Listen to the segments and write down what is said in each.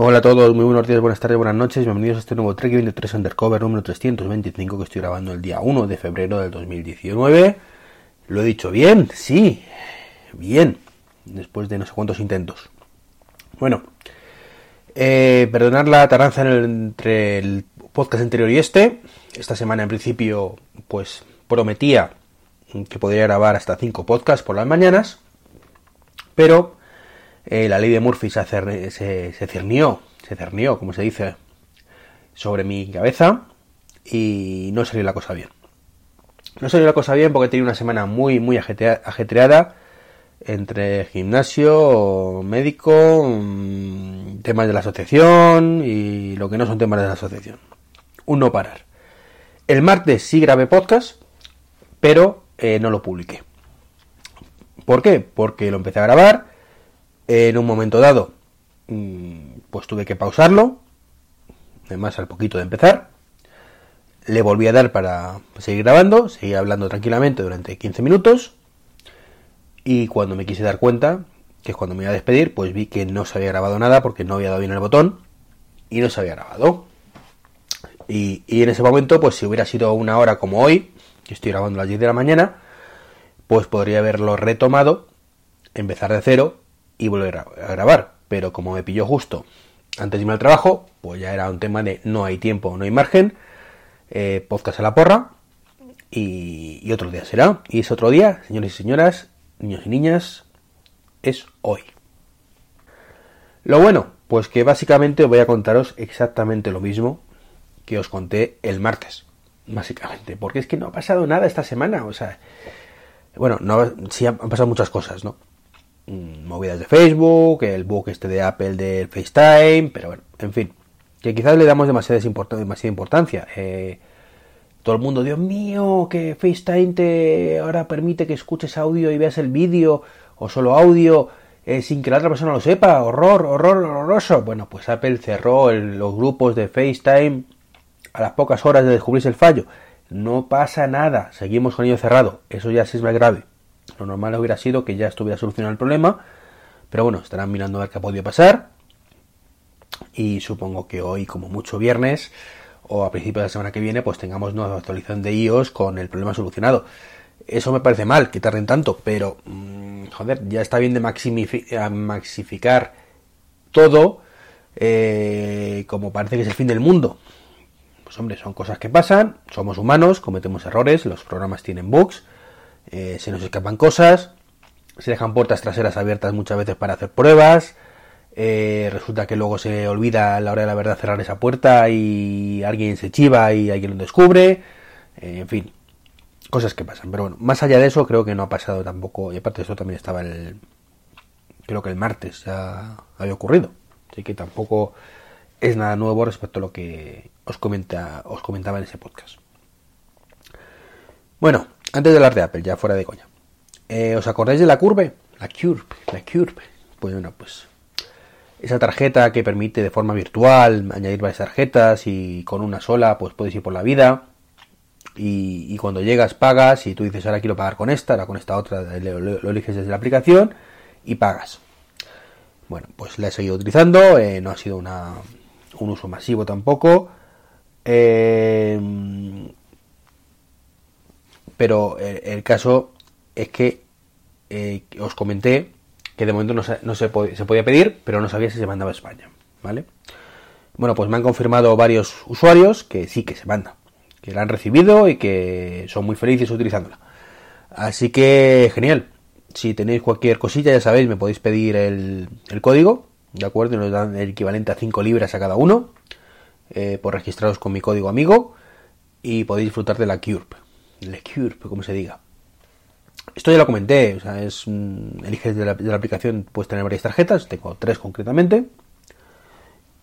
Hola a todos, muy buenos días, buenas tardes, buenas noches, bienvenidos a este nuevo Trek 23 Undercover número 325 que estoy grabando el día 1 de febrero del 2019. ¿Lo he dicho bien? Sí, bien, después de no sé cuántos intentos. Bueno, eh, perdonar la taranza entre el podcast anterior y este. Esta semana en principio pues prometía que podría grabar hasta 5 podcasts por las mañanas, pero eh, la ley de Murphy se, se, cernió, se cernió, como se dice, sobre mi cabeza y no salió la cosa bien. No salió la cosa bien porque tenía una semana muy, muy ajetreada entre gimnasio, médico, mm, temas de la asociación y lo que no son temas de la asociación. Un no parar. El martes sí grabé podcast, pero eh, no lo publiqué. ¿Por qué? Porque lo empecé a grabar en un momento dado, mm, pues tuve que pausarlo, además al poquito de empezar. Le volví a dar para seguir grabando, seguí hablando tranquilamente durante 15 minutos. Y cuando me quise dar cuenta, que es cuando me iba a despedir, pues vi que no se había grabado nada porque no había dado bien el botón y no se había grabado. Y, y en ese momento, pues si hubiera sido una hora como hoy, que estoy grabando a las 10 de la mañana, pues podría haberlo retomado, empezar de cero y volver a, grabar. Pero como me pilló justo antes de irme al trabajo, pues ya era un tema de no hay tiempo, no hay margen, eh, podcast a la porra y, otro día será. Y ese otro día, señores y señoras, niños y niñas, es hoy. Lo bueno, pues que básicamente voy a contaros exactamente lo mismo que os conté el martes, básicamente, porque es que no ha pasado nada esta semana, o sea, bueno, no, sí han pasado muchas cosas, ¿no? Mm, movidas de Facebook, el bug este de Apple del FaceTime, pero bueno, en fin, que quizás le damos demasiada, importancia. Eh, todo el mundo, Dios mío, que FaceTime te ahora permite que escuches audio y veas el vídeo, o solo audio, eh, sin que la otra persona lo sepa, horror, horror, horroroso. Bueno, pues Apple cerró los grupos de FaceTime a las pocas horas de descubrirse el fallo. No pasa nada, seguimos con ello cerrado, eso ya sí es más grave. Lo normal hubiera sido que ya estuviera solucionado el problema, pero bueno, estarán mirando a ver qué ha podido pasar. Y supongo que hoy, como mucho viernes, o a principios de la semana que viene, pues tengamos nueva actualización de iOS con el problema solucionado. Eso me parece mal, que tarden tanto, pero mm, joder, ya está bien de maxificar todo eh, como parece que es el fin del mundo. Pues hombre, son cosas que pasan, somos humanos, cometemos errores, los programas tienen bugs, eh, se nos escapan cosas, se dejan puertas traseras abiertas muchas veces para hacer pruebas, eh, resulta que luego se olvida a la hora de la verdad cerrar esa puerta y alguien se chiva y alguien lo descubre, eh, en fin, cosas que pasan. Pero bueno, más allá de eso creo que no ha pasado tampoco, y aparte eso también estaba el, creo que el martes ya había ocurrido, así que tampoco es nada nuevo respecto a lo que os, comenta, os comentaba en ese podcast. Bueno, antes de hablar de Apple, ya fuera de coña. Eh, ¿Os acordáis de la Curve? La Curve, la Curve. Pues bueno, pues esa tarjeta que permite de forma virtual añadir varias tarjetas y con una sola pues puedes ir por la vida. Y, cuando llegas pagas y tú dices ahora quiero pagar con esta, ahora con esta otra, lo, eliges desde la aplicación y pagas. Bueno, pues la he seguido utilizando, eh, no ha sido una, un uso masivo tampoco. Eh, pero el, caso es que eh, os comenté que de momento no, se, no se, podía pedir, pero no sabía si se mandaba a España, ¿vale? Bueno, pues me han confirmado varios usuarios que sí que se manda, que la han recibido y que son muy felices utilizándola. Así que genial. Si tenéis cualquier cosilla, ya sabéis, me podéis pedir el, código, ¿de acuerdo? Y nos dan el equivalente a 5 libras a cada uno, eh, por registraros con mi código amigo, y podéis disfrutar de la CURP. Le Cure, como se diga. Esto ya lo comenté, o sea, es eliges de la, aplicación, puedes tener varias tarjetas, tengo tres concretamente,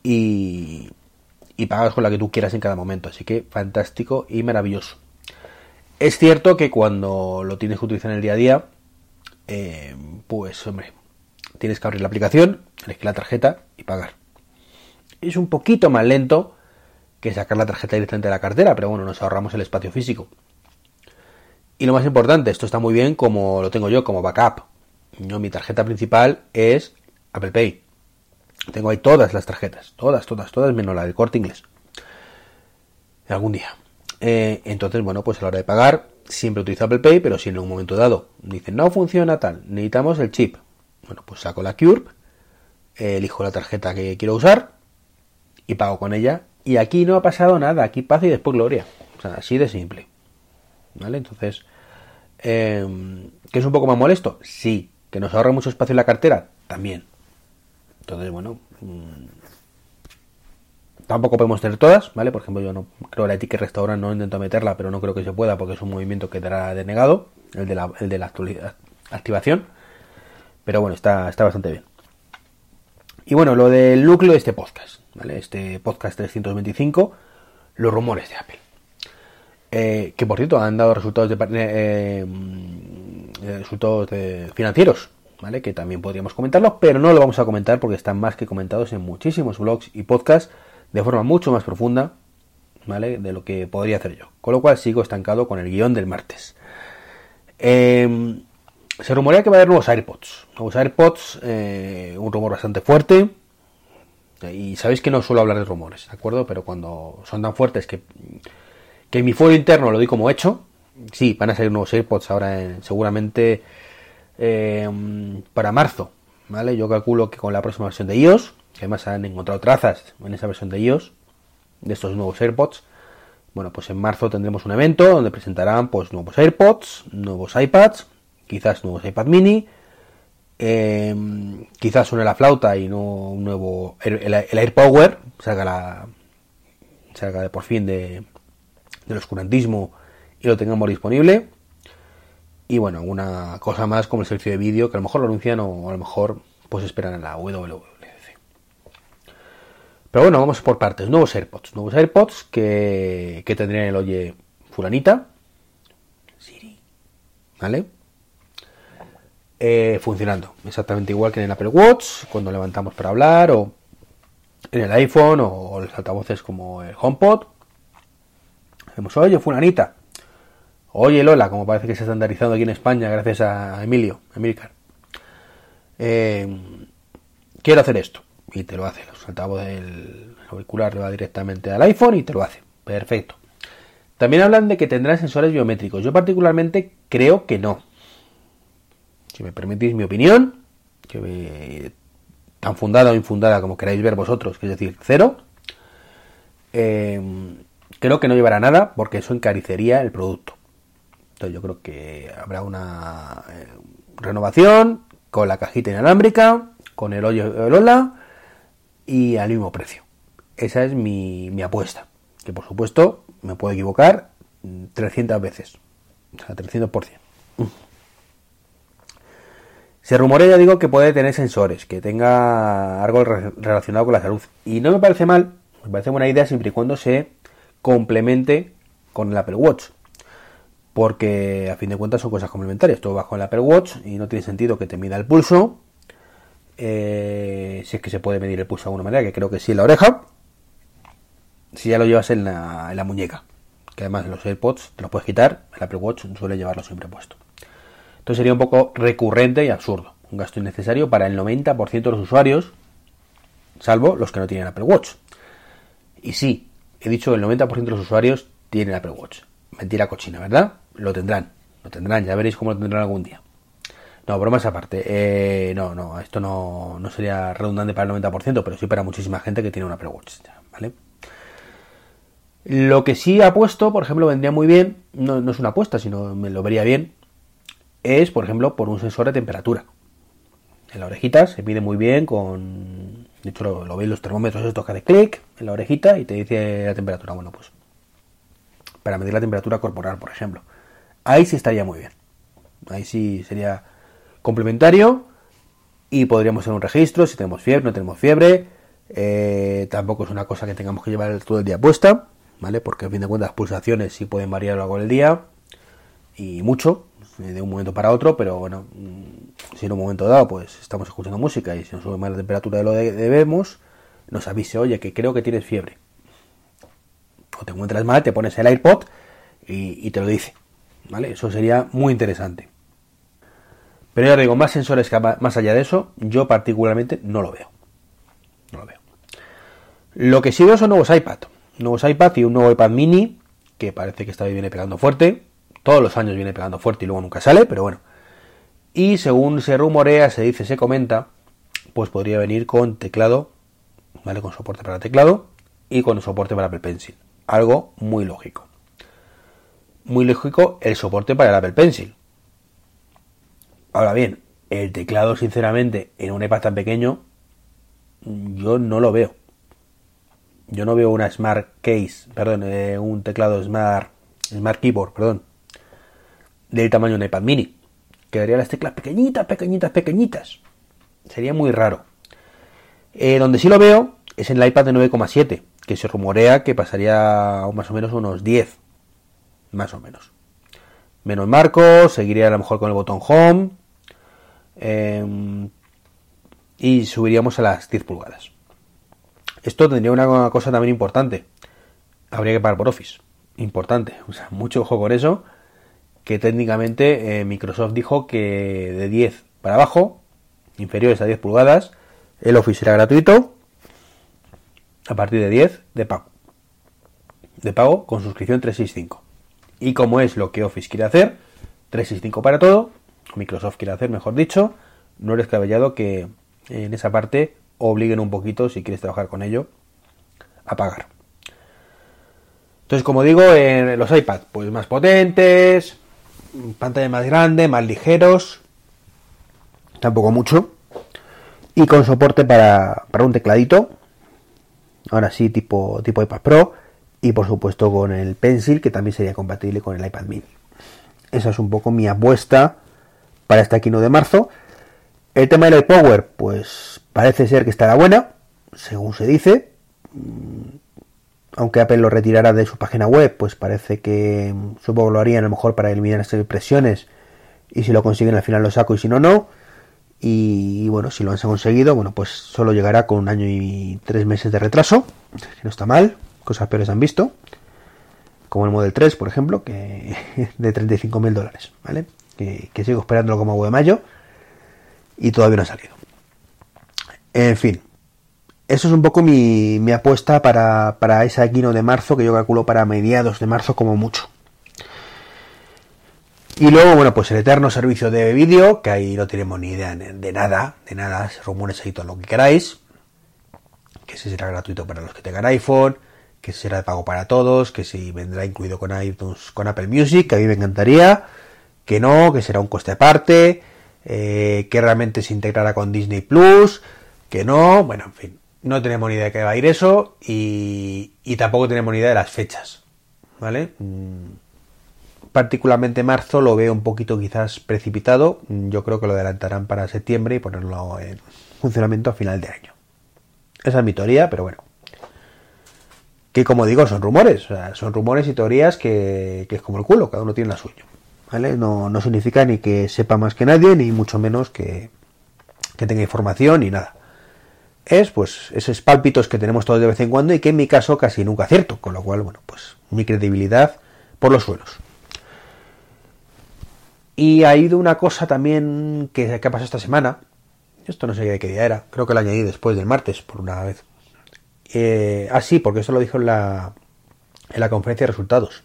y, y pagas con la que tú quieras en cada momento, así que fantástico y maravilloso. Es cierto que cuando lo tienes que utilizar en el día a día, eh, pues hombre, tienes que abrir la aplicación, elegir la tarjeta y pagar. Es un poquito más lento que sacar la tarjeta directamente de la cartera, pero bueno, nos ahorramos el espacio físico. Y lo más importante, esto está muy bien como lo tengo yo, como backup. Yo, mi tarjeta principal es Apple Pay. Tengo ahí todas las tarjetas, todas, todas, todas, menos la del corte inglés. Algún día. Eh, entonces, bueno, pues a la hora de pagar, siempre utilizo Apple Pay, pero si en un momento dado dicen no funciona tal, necesitamos el chip. Bueno, pues saco la CURB, elijo la tarjeta que quiero usar y pago con ella. Y aquí no ha pasado nada, aquí paz y después gloria. O sea, así de simple. ¿Vale? Entonces, eh, ¿que es un poco más molesto? Sí. ¿Que nos ahorra mucho espacio en la cartera? También. Entonces, bueno, mm, tampoco podemos tener todas, ¿vale? Por ejemplo, yo no creo la etiqueta restaurante, no intento meterla, pero no creo que se pueda porque es un movimiento que dará denegado, el de la, el de la activación. Pero bueno, está, está bastante bien. Y bueno, lo del núcleo de este podcast, ¿vale? Este podcast 325, los rumores de Apple. Eh, que por cierto han dado resultados de, eh, eh, resultados financieros, ¿vale? Que también podríamos comentarlos, pero no lo vamos a comentar porque están más que comentados en muchísimos blogs y podcasts de forma mucho más profunda, ¿vale? De lo que podría hacer yo. Con lo cual sigo estancado con el guion del martes. Em, se rumorea que va a haber nuevos AirPods. Nuevos AirPods, eh, un rumor bastante fuerte. Y sabéis que no suelo hablar de rumores, ¿de acuerdo? Pero cuando son tan fuertes que, que mi foro interno lo doy como hecho, sí, van a salir nuevos AirPods ahora seguramente em, para marzo, ¿vale? Yo calculo que con la próxima versión de iOS, que además han encontrado trazas en esa versión de iOS, de estos nuevos AirPods, bueno, pues en marzo tendremos un evento donde presentarán pues nuevos AirPods, nuevos iPads, quizás nuevos iPad mini, em, quizás suene la flauta y no un nuevo el, AirPower salga la salga de por fin de del oscurantismo y lo tengamos disponible y bueno alguna cosa más como el servicio de vídeo que a lo mejor lo anuncian o a lo mejor pues esperan en la WWDC pero bueno vamos por partes nuevos AirPods nuevos AirPods que, que tendrían el oye fulanita Siri ¿vale? Eh, funcionando. Exactamente igual que en el Apple Watch, cuando levantamos para hablar, o en el iPhone, o, los altavoces como el HomePod. Hacemos, oye, fulanita. Oye, Lola, como parece que se está estandarizando aquí en España gracias a Emilio, Emilcar. Eh, quiero hacer esto. Y te lo hace. Los altavoces del auricular le va directamente al iPhone y te lo hace. Perfecto. También hablan de que tendrá sensores biométricos. Yo particularmente creo que no si me permitís mi opinión, que tan fundada o infundada como queráis ver vosotros, que es decir, cero, eh, creo que no llevará nada porque eso encarecería el producto. Entonces yo creo que habrá una eh, renovación con la cajita inalámbrica, con el hoyo Lola y al mismo precio. Esa es mi, mi apuesta. Que por supuesto me puedo equivocar 300 veces. O sea, 300%. Se rumorea, ya digo, que puede tener sensores, que tenga algo relacionado con la salud. Y no me parece mal, me parece buena idea siempre y cuando se complemente con el Apple Watch. Porque a fin de cuentas son cosas complementarias. Todo con el Apple Watch y no tiene sentido que te mida el pulso. Eh, si es que se puede medir el pulso de alguna manera, que creo que sí en la oreja. Si ya lo llevas en la, en la muñeca. Que además los AirPods te los puedes quitar. El Apple Watch suele llevarlo siempre puesto. Entonces sería un poco recurrente y absurdo. Un gasto innecesario para el 90% de los usuarios, salvo los que no tienen Apple Watch. Y sí, he dicho el 90% de los usuarios tienen Apple Watch. Mentira cochina, ¿verdad? Lo tendrán. Lo tendrán, ya veréis cómo lo tendrán algún día. No, bromas aparte. Eh, no, no, esto no, no, sería redundante para el 90%, pero sí para muchísima gente que tiene un Apple Watch. ¿Vale? Lo que sí ha puesto, por ejemplo, vendría muy bien, no, no es una apuesta, sino me lo vería bien, es, por ejemplo, por un sensor de temperatura. En la orejita se mide muy bien con... De hecho, lo, veis los termómetros estos que hace clic en la orejita y te dice la temperatura. Bueno, pues para medir la temperatura corporal, por ejemplo. Ahí sí estaría muy bien. Ahí sí sería complementario y podríamos hacer un registro si tenemos fiebre, no tenemos fiebre. Eh, tampoco es una cosa que tengamos que llevar todo el día puesta, ¿vale? Porque a fin de cuentas las pulsaciones sí pueden variar a lo largo del día y mucho. De un momento para otro, pero bueno, mm, si en un momento dado pues estamos escuchando música y se nos sube más la temperatura de lo que debemos, nos avise, oye, que creo que tienes fiebre. O te encuentras mal, te pones el AirPod y, te lo dice. ¿Vale? Eso sería muy interesante. Pero ya digo, más sensores que más allá de eso, yo particularmente no lo veo. no lo veo. Lo que sí veo son nuevos iPad. Nuevos iPad y un nuevo iPad mini que parece que esta vez viene pegando fuerte. Todos los años viene pegando fuerte y luego nunca sale, pero bueno. Y según se rumorea, se dice, se comenta, pues podría venir con teclado, ¿vale? Con soporte para teclado y con soporte para Apple Pencil. Algo muy lógico. Muy lógico el soporte para el Apple Pencil. Ahora bien, el teclado, sinceramente, en un iPad tan pequeño, yo no lo veo. Yo no veo una Smart Case, perdón, eh, un teclado Smart, Smart Keyboard, perdón, del tamaño de un iPad mini. Quedarían las teclas pequeñitas, pequeñitas, pequeñitas. Sería muy raro. Eh, donde sí lo veo es en el iPad de 9,7, que se rumorea que pasaría más o menos unos 10. Más o menos. Menos marcos, seguiría a lo mejor con el botón Home. Em, y subiríamos a las 10 pulgadas. Esto tendría una cosa también importante. Habría que pagar por Office. Importante. O sea, mucho ojo con eso. Que técnicamente eh, Microsoft dijo que de 10 para abajo, inferiores a 10 pulgadas, el Office será gratuito. A partir de 10 de pago. De pago con suscripción 365. Y como es lo que Office quiere hacer, 365 para todo, Microsoft quiere hacer, mejor dicho, no eres cabellado que en esa parte obliguen un poquito, si quieres trabajar con ello, a pagar. Entonces, como digo, los iPad, pues más potentes, pantalla más grande, más ligeros, tampoco mucho, y con soporte para, para un tecladito, ahora sí, tipo, tipo iPad Pro, y por supuesto con el Pencil, que también sería compatible con el iPad mini. Esa es un poco mi apuesta para este Aquino de marzo. El tema del Power, pues parece ser que estará buena, según se dice. Aunque Apple lo retirara de su página web, pues parece que mm, supongo lo harían a lo mejor para eliminar estas impresiones. Y si lo consiguen al final lo saco y si no, no. Y, bueno, si lo han conseguido, bueno, pues solo llegará con un año y tres meses de retraso. Que no está mal, cosas peores han visto. Como el Model 3, por ejemplo, que de 35 mil dólares, ¿vale? Que, que sigo esperándolo como agua de mayo y todavía no ha salido. En fin, eso es un poco mi, mi apuesta para, para ese Aquino de marzo, que yo calculo para mediados de marzo como mucho. Y luego, bueno, pues el eterno servicio de vídeo, que ahí no tenemos ni idea de nada, de nada, rumores ahí todo lo que queráis. Que si será gratuito para los que tengan iPhone, que si será de pago para todos, que si vendrá incluido con iTunes, con Apple Music, que a mí me encantaría, que no, que será un coste aparte, eh, que realmente se integrará con Disney Plus, que no, bueno, en fin, no tenemos ni idea de qué va a ir eso y, tampoco tenemos ni idea de las fechas, ¿vale? Mm, particularmente marzo lo veo un poquito quizás precipitado, yo creo que lo adelantarán para septiembre y ponerlo en funcionamiento a final de año. Esa es mi teoría, pero bueno. Que como digo, son rumores, son rumores y teorías que, es como el culo, cada uno tiene la suya. No, no significa ni que sepa más que nadie, ni mucho menos que, que tenga información ni nada. Es pues esos pálpitos que tenemos todos de vez en cuando y que en mi caso casi nunca acierto, con lo cual, bueno, pues mi credibilidad por los suelos. Y ha ido una cosa también que, ha pasado esta semana. Esto no sé de qué día era. Creo que lo añadí después del martes, por una vez. Eh, ah, sí, porque eso lo dijo en la, en la conferencia de resultados.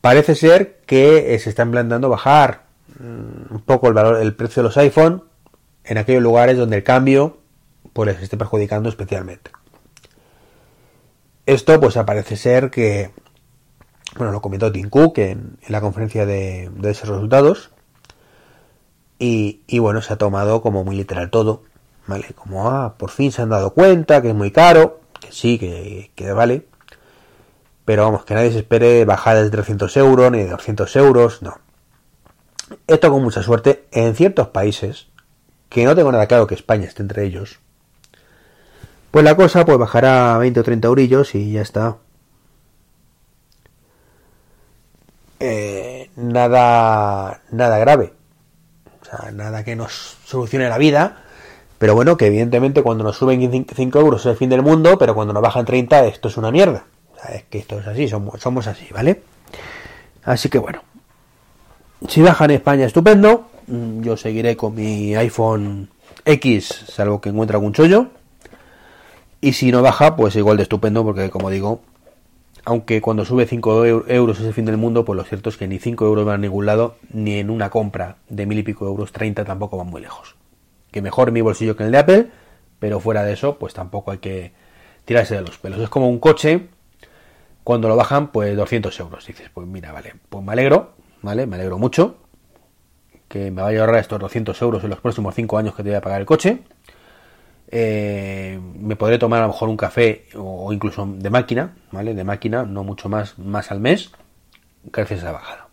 Parece ser que eh, se está planteando bajar mm, un poco el valor, el precio de los iPhone en aquellos lugares donde el cambio pues les esté perjudicando especialmente. Esto pues parece ser que, bueno, lo comentó Tim Cook en, la conferencia de, esos resultados y, y, bueno, se ha tomado como muy literal todo, ¿vale? Como, ah, por fin se han dado cuenta que es muy caro, que sí, que, que vale, pero vamos, que nadie se espere bajadas de 300 euros ni de 200 euros, no. Esto con mucha suerte en ciertos países, que no tengo nada claro que España esté entre ellos, pues la cosa pues bajará 20 o 30 eurillos y ya está. Eh, nada, nada grave. O sea, nada que nos solucione la vida. Pero bueno, que evidentemente cuando nos suben 5 euros es el fin del mundo, pero cuando nos bajan 30 esto es una mierda es que esto es así, somos, así, ¿vale? Así que bueno, si baja en España, estupendo. Mm, yo seguiré con mi iPhone X, salvo que encuentre algún chollo. Y si no baja, pues igual de estupendo, porque como digo, aunque cuando sube 5 euros es el fin del mundo, pues lo cierto es que ni 5 euros van a ningún lado, ni en una compra de mil y pico euros, 30 tampoco van muy lejos. Que mejor mi bolsillo que el de Apple, pero fuera de eso, pues tampoco hay que tirarse de los pelos. Es como un coche, cuando lo bajan, pues 200 euros. Dices, pues mira, vale, pues me alegro, ¿vale? Me alegro mucho que me vaya a ahorrar estos 200 euros en los próximos 5 años que te voy a pagar el coche. Eh, me podré tomar a lo mejor un café o, incluso de máquina, ¿vale? De máquina, no mucho más, más al mes, gracias a la bajada.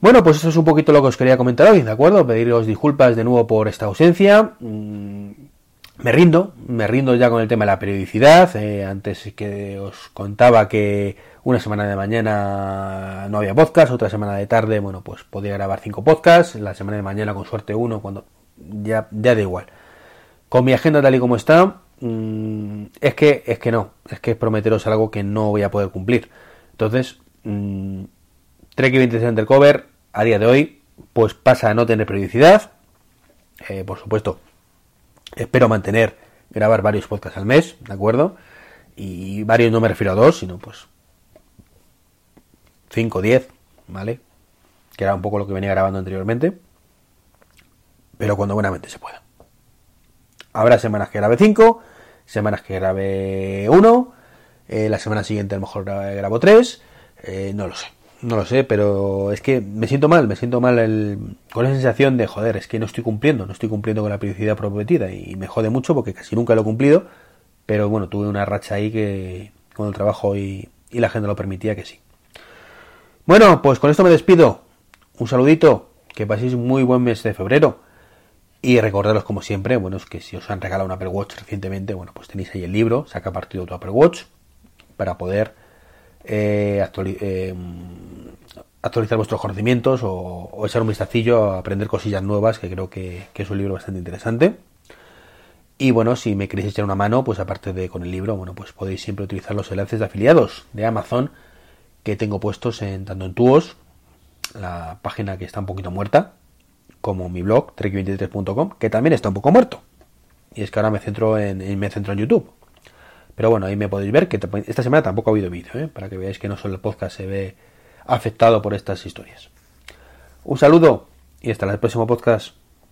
Bueno, pues eso es un poquito lo que os quería comentar hoy, ¿de acuerdo? Pediros disculpas de nuevo por esta ausencia. Mm, me rindo, me rindo ya con el tema de la periodicidad. Eh, antes que os contaba que una semana de mañana no había podcast, otra semana de tarde, bueno, pues podía grabar cinco podcasts, la semana de mañana con suerte uno, cuando ya, ya da igual. Con mi agenda tal y como está, mm, es que es que no, es que es prometeros algo que no voy a poder cumplir. Entonces, mmm, Trek 26 Undercover, a día de hoy, pues pasa a no tener periodicidad. Eh, por supuesto, espero mantener, grabar varios podcasts al mes, ¿de acuerdo? Y varios no me refiero a dos, sino pues 5, 10, ¿vale? Que era un poco lo que venía grabando anteriormente. Pero cuando buenamente se pueda. Habrá semanas que grabe 5, semanas que grabe 1, eh, la semana siguiente a lo mejor grabo 3, eh, no lo sé. No lo sé, pero es que me siento mal, me siento mal el, con la sensación de, joder, es que no estoy cumpliendo, no estoy cumpliendo con la periodicidad prometida y me jode mucho porque casi nunca lo he cumplido, pero bueno, tuve una racha ahí que con el trabajo y, y la agenda lo permitía que sí. Bueno, pues con esto me despido. Un saludito, que paséis muy buen mes de febrero. Y recordaros como siempre, bueno, es que si os han regalado un Apple Watch recientemente, bueno, pues tenéis ahí el libro, saca partido tu Apple Watch, para poder eh, eh, actualizar vuestros conocimientos o, echar un vistacillo a aprender cosillas nuevas, que creo que, que, es un libro bastante interesante. Y bueno, si me queréis echar una mano, pues aparte de con el libro, bueno, pues podéis siempre utilizar los enlaces de afiliados de Amazon que tengo puestos en tanto en Tuos, la página que está un poquito muerta, como mi blog, trek23.com, que también está un poco muerto. Y es que ahora me centro en, me centro en YouTube. Pero bueno, ahí me podéis ver que esta semana tampoco ha habido vídeo, ¿eh? para que veáis que no solo el podcast se ve afectado por estas historias. Un saludo y hasta el próximo podcast.